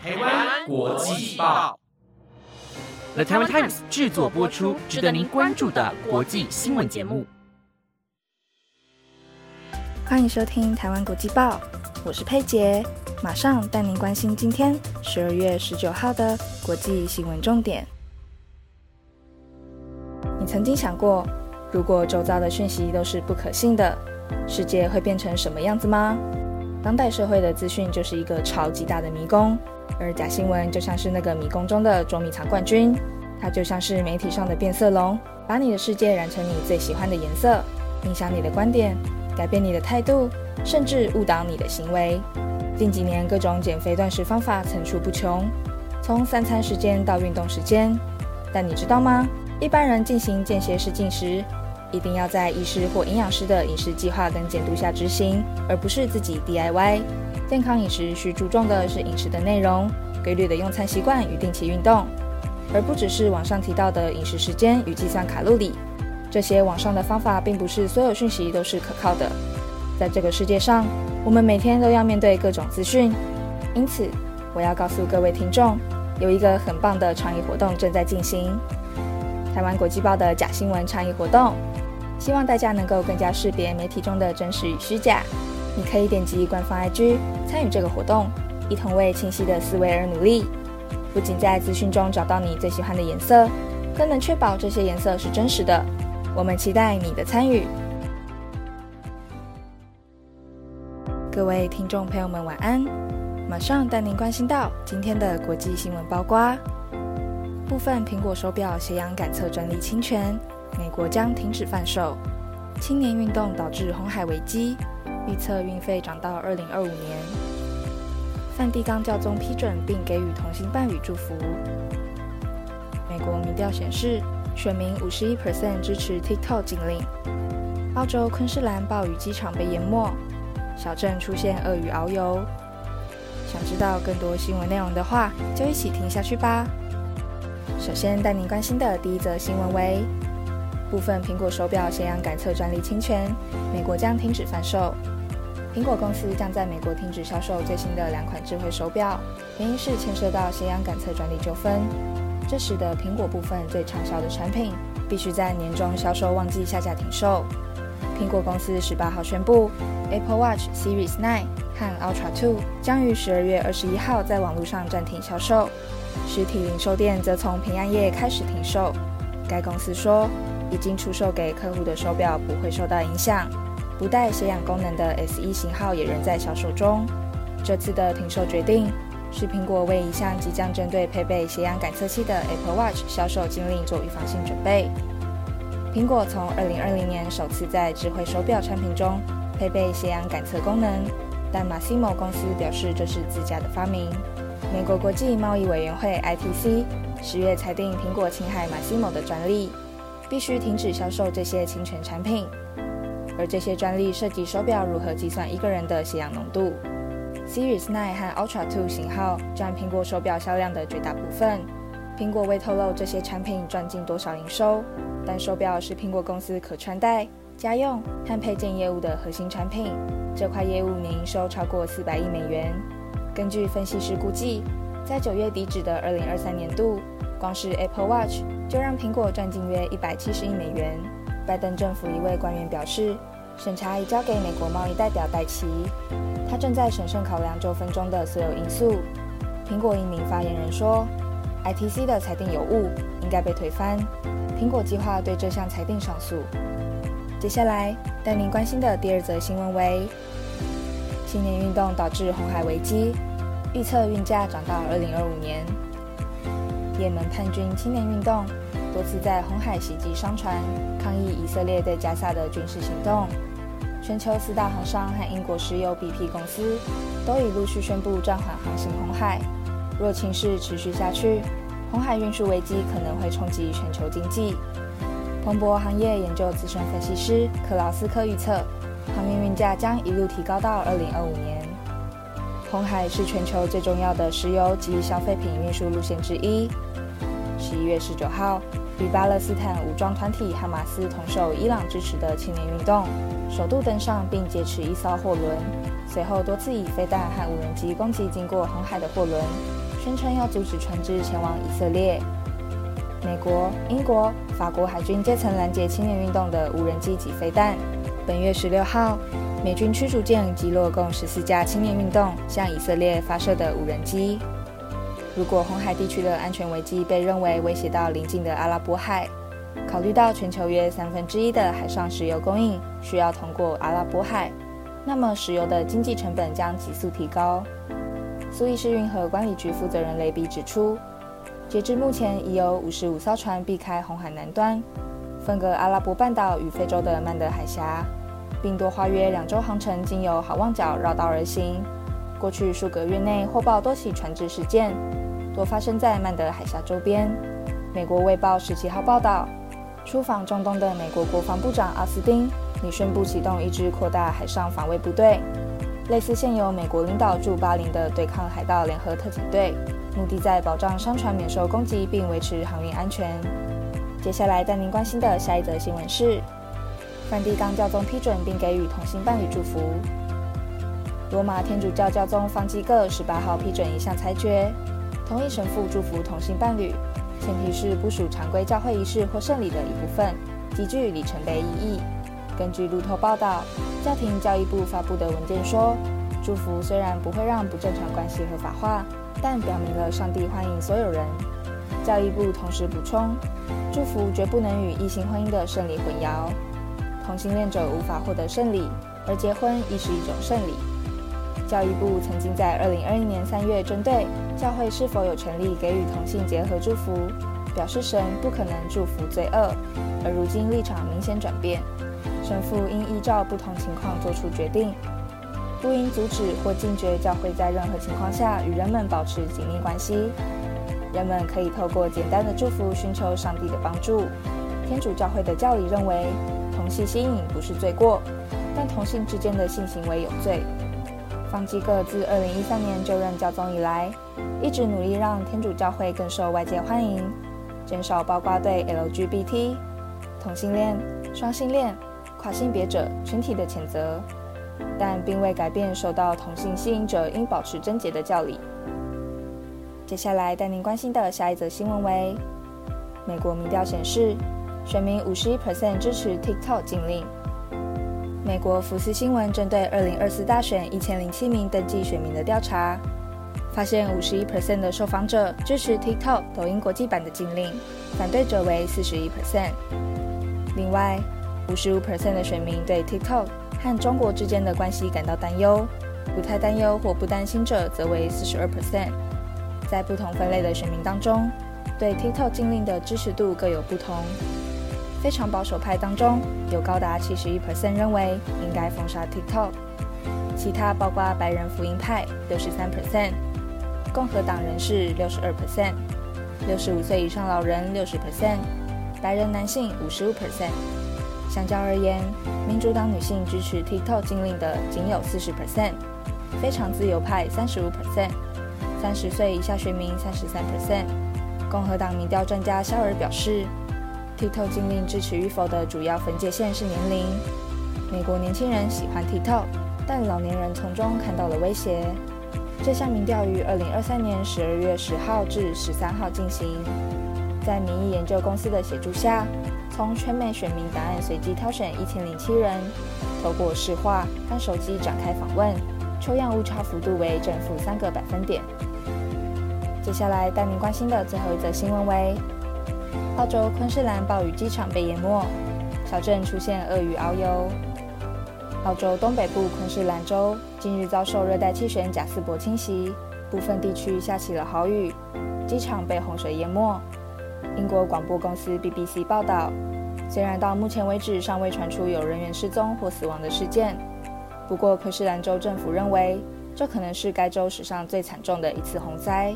台湾国际报，The Taiwan Times 制作播出，值得您关注的国际新闻节目。欢迎收听台湾国际报，我是佩杰，马上带您关心今天十二月十九号的国际新闻重点。你曾经想过，如果周遭的讯息都是不可信的，世界会变成什么样子吗？当代社会的资讯就是一个超级大的迷宫。而假新闻就像是那个迷宫中的捉迷藏冠军，它就像是媒体上的变色龙，把你的世界染成你最喜欢的颜色，影响你的观点，改变你的态度，甚至误导你的行为。近几年，各种减肥断食方法层出不穷，从三餐时间到运动时间。但你知道吗？一般人进行间歇式进食，一定要在医师或营养师的饮食计划跟监督下执行，而不是自己 DIY。健康饮食需注重的是饮食的内容、规律的用餐习惯与定期运动，而不只是网上提到的饮食时间与计算卡路里。这些网上的方法并不是所有讯息都是可靠的。在这个世界上，我们每天都要面对各种资讯，因此我要告诉各位听众，有一个很棒的倡议活动正在进行——台湾国际报的假新闻倡议活动，希望大家能够更加识别媒体中的真实与虚假。你可以点击官方 IG 参与这个活动，一同为清晰的思维而努力。不仅在资讯中找到你最喜欢的颜色，更能确保这些颜色是真实的。我们期待你的参与。各位听众朋友们，晚安！马上带您关心到今天的国际新闻包括：部分苹果手表斜阳感测专利侵权，美国将停止贩售；青年运动导致红海危机。预测运费涨到二零二五年。梵蒂冈教宗批准并给予同性伴侣祝福。美国民调显示，选民五十一 percent 支持 TikTok 禁令。澳洲昆士兰暴雨机场被淹没，小镇出现鳄鱼遨游。想知道更多新闻内容的话，就一起听下去吧。首先带您关心的第一则新闻为：部分苹果手表咸阳感测专利侵权，美国将停止贩售。苹果公司将在美国停止销售最新的两款智慧手表，原因是牵涉到斜阳感测专利纠纷。这使得苹果部分最畅销的产品必须在年终销售旺季下架停售。苹果公司十八号宣布，Apple Watch Series 9和 Ultra 2将于十二月二十一号在网络上暂停销售，实体零售店则从平安夜开始停售。该公司说，已经出售给客户的手表不会受到影响。不带斜氧功能的 S e 型号也仍在销售中。这次的停售决定是苹果为一项即将针对配备斜氧感测器的 Apple Watch 销售禁令做预防性准备。苹果从2020年首次在智慧手表产品中配备斜氧感测功能，但 Massimo 公司表示这是自家的发明。美国国际贸易委员会 ITC 十月裁定苹果侵害 Massimo 的专利，必须停止销售这些侵权产品。而这些专利涉及手表如何计算一个人的血氧浓度。Series 9和 Ultra 2型号占苹果手表销量的绝大部分。苹果未透露这些产品赚进多少营收，但手表是苹果公司可穿戴、家用和配件业务的核心产品。这块业务年营收超过四百亿美元。根据分析师估计，在九月底止的二零二三年度，光是 Apple Watch 就让苹果赚进约一百七十亿美元。拜登政府一位官员表示，审查已交给美国贸易代表戴奇，他正在审慎考量纠纷中的所有因素。苹果一名发言人说：“ITC 的裁定有误，应该被推翻。苹果计划对这项裁定上诉。”接下来带您关心的第二则新闻为：青年运动导致红海危机，预测运价涨到二零二五年。也门叛军青年运动。多次在红海袭击商船，抗议以色列对加沙的军事行动。全球四大航商和英国石油 BP 公司都已陆续宣布暂缓航行红海。若情势持续下去，红海运输危机可能会冲击全球经济。彭博行业研究资深分析师克劳斯科预测，航运运价将一路提高到二零二五年。红海是全球最重要的石油及消费品运输路线之一。十一月十九号。与巴勒斯坦武装团体哈马斯同受伊朗支持的青年运动，首度登上并劫持一艘货轮，随后多次以飞弹和无人机攻击经过红海的货轮，宣称要阻止船只前往以色列。美国、英国、法国海军阶层拦截青年运动的无人机及飞弹。本月十六号，美军驱逐舰击落共十四架青年运动向以色列发射的无人机。如果红海地区的安全危机被认为威胁到邻近的阿拉伯海，考虑到全球约三分之一的海上石油供应需要通过阿拉伯海，那么石油的经济成本将急速提高。苏伊士运河管理局负责人雷比指出。截至目前，已有五十五艘船避开红海南端，分隔阿拉伯半岛与非洲的曼德海峡，并多花约两周航程经由好望角绕道而行。过去数个月内，获报多起船只事件，多发生在曼德海峡周边。美国《卫报》十七号报道，出访中东的美国国防部长奥斯汀拟宣布启动一支扩大海上防卫部队，类似现有美国领导驻巴林的对抗海盗联合特警队。目的在保障商船免受攻击，并维持航运安全。接下来带您关心的下一则新闻是：梵蒂冈教宗批准并给予同性伴侣祝福。罗马天主教教宗方济各十八号批准一项裁决，同意神父祝福同性伴侣，前提是不属常规教会仪式或圣礼的一部分，极具里程碑意义。根据路透报道，家庭教育部发布的文件说，祝福虽然不会让不正常关系合法化。但表明了上帝欢迎所有人。教育部同时补充，祝福绝不能与异性婚姻的圣礼混淆。同性恋者无法获得圣礼，而结婚亦是一种圣礼。教育部曾经在2021年3月针对教会是否有权利给予同性结合祝福，表示神不可能祝福罪恶，而如今立场明显转变，神父应依照不同情况做出决定。不应阻止或禁绝教会在任何情况下与人们保持紧密关系。人们可以透过简单的祝福寻求上帝的帮助。天主教会的教理认为，同性吸引不是罪过，但同性之间的性行为有罪。方济各自2013年就任教宗以来，一直努力让天主教会更受外界欢迎，减少包括对 LGBT、同性恋、双性恋、跨性别者群体的谴责。但并未改变受到同性吸引者应保持贞洁的教理。接下来带您关心的下一则新闻为：美国民调显示，选民五十一 percent 支持 TikTok 禁令。美国福斯新闻针对二零二四大选一千零七名登记选民的调查，发现五十一 percent 的受访者支持 TikTok 抖音国际版的禁令，反对者为四十一 percent。另外，五十五 percent 的选民对 TikTok 和中国之间的关系感到担忧，不太担忧或不担心者则为四十二 percent。在不同分类的选民当中，对 TikTok 禁令的支持度各有不同。非常保守派当中有高达七十一 percent 认为应该封杀 TikTok，其他包括白人福音派六十三 percent，共和党人士六十二 percent，六十五岁以上老人六十 percent，白人男性五十五 percent。相较而言，民主党女性支持 TikTok 禁令的仅有四十 percent，非常自由派三十五 percent，三十岁以下选民三十三 percent。共和党民调专家肖尔表示，TikTok 禁令支持与否的主要分界线是年龄。美国年轻人喜欢剃头但老年人从中看到了威胁。这项民调于二零二三年十二月十号至十三号进行，在民意研究公司的协助下。从全美选民答案随机挑选一千零七人，透过视化和手机展开访问，抽样误差幅度为正负三个百分点。接下来带您关心的最后一则新闻为：澳洲昆士兰暴雨机场被淹没，小镇出现鳄鱼遨游。澳洲东北部昆士兰州近日遭受热带气旋贾斯伯侵袭，部分地区下起了豪雨，机场被洪水淹没。英国广播公司 BBC 报道，虽然到目前为止尚未传出有人员失踪或死亡的事件，不过昆士兰州政府认为这可能是该州史上最惨重的一次洪灾，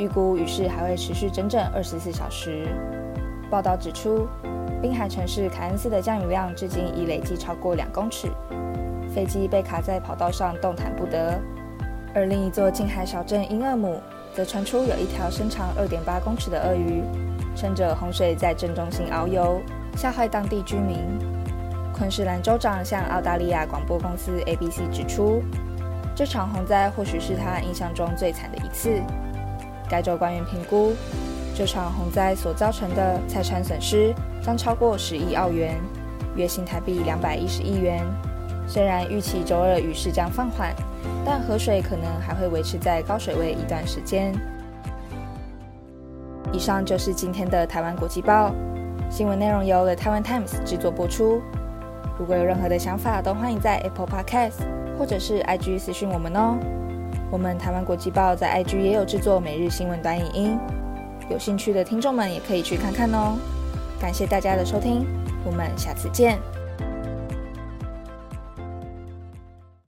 预估雨势还会持续整整二十四小时。报道指出，滨海城市凯恩斯的降雨量至今已累计超过两公尺，飞机被卡在跑道上动弹不得，而另一座近海小镇英厄姆则传出有一条身长二点八公尺的鳄鱼。趁着洪水在正中心遨游，吓坏当地居民。昆士兰州长向澳大利亚广播公司 ABC 指出，这场洪灾或许是他印象中最惨的一次。该州官员评估，这场洪灾所造成的财产损失将超过十亿澳元，约新台币两百一十亿元。虽然预期周二雨势将放缓，但河水可能还会维持在高水位一段时间。以上就是今天的台湾国际报新闻内容，由 The Taiwan Times 制作播出。如果有任何的想法，都欢迎在 Apple Podcast 或者是 IG 私讯我们哦。我们台湾国际报在 IG 也有制作每日新闻短影音，有兴趣的听众们也可以去看看哦。感谢大家的收听，我们下次见。